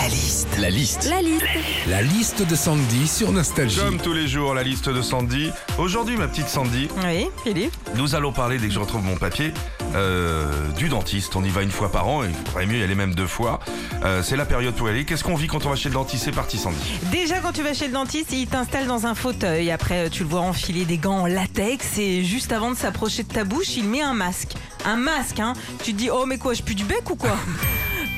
La liste. La liste. La liste. La liste de Sandy sur Nostalgie. Comme tous les jours, la liste de Sandy. Aujourd'hui, ma petite Sandy, Oui, Philippe. nous allons parler, dès que je retrouve mon papier, euh, du dentiste. On y va une fois par an, il faudrait mieux y aller même deux fois. Euh, c'est la période pour y aller. Qu'est-ce qu'on vit quand on va chez le dentiste? C'est parti, Sandy. Déjà, quand tu vas chez le dentiste, il t'installe dans un fauteuil. Après, tu le vois enfiler des gants en latex. Et juste avant de s'approcher de ta bouche, il met un masque. Un masque, hein. Tu te dis, oh, mais quoi, je pue du bec ou quoi?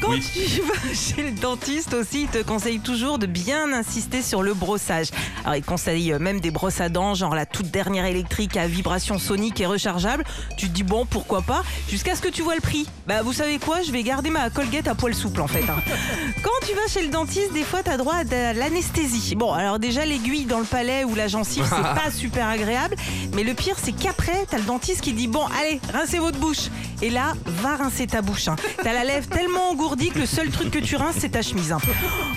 Quand Oui. tu vas chez le dentiste aussi, il te conseille toujours de bien insister sur le brossage. Alors, il conseille même des brosses à dents, genre la toute dernière électrique à vibration sonique et rechargeable. Tu te dis, bon, pourquoi pas Jusqu'à ce que tu vois le prix. Bah, vous savez quoi Je vais garder ma Colgate à poil souple, en fait. hein. Quand tu vas chez le dentiste, des fois, tu as droit à de l'anesthésie. Bon, alors déjà, l'aiguille dans le palais ou la gencive, c'est pas super agréable. Mais le pire, c'est qu'après, tu as le dentiste qui dit Bon, allez, rincez votre bouche. Et là, va rincer ta bouche. hein. T'as la lèvre tellement engourdie que le seul truc que tu rinces, c'est ta chemise. hein.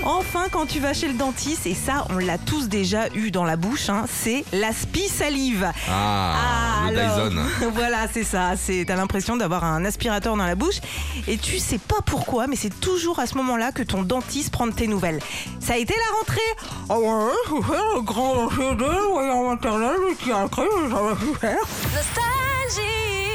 Enfin, quand tu vas chez le dentiste, et ça, on l'a tous déjà eu dans la bouche, hein, c'est l'aspi salive. Ah, le alors, Dyson. voilà, c'est ça. C'est, t'as l'impression d'avoir un aspirateur dans la bouche et tu sais pas pourquoi, mais c'est toujours à ce moment-là que ton dentiste prend de tes nouvelles. Ça a été la rentrée. Ah ouais, le grand CD, maternelle, mais qui a faire. Nostalgie.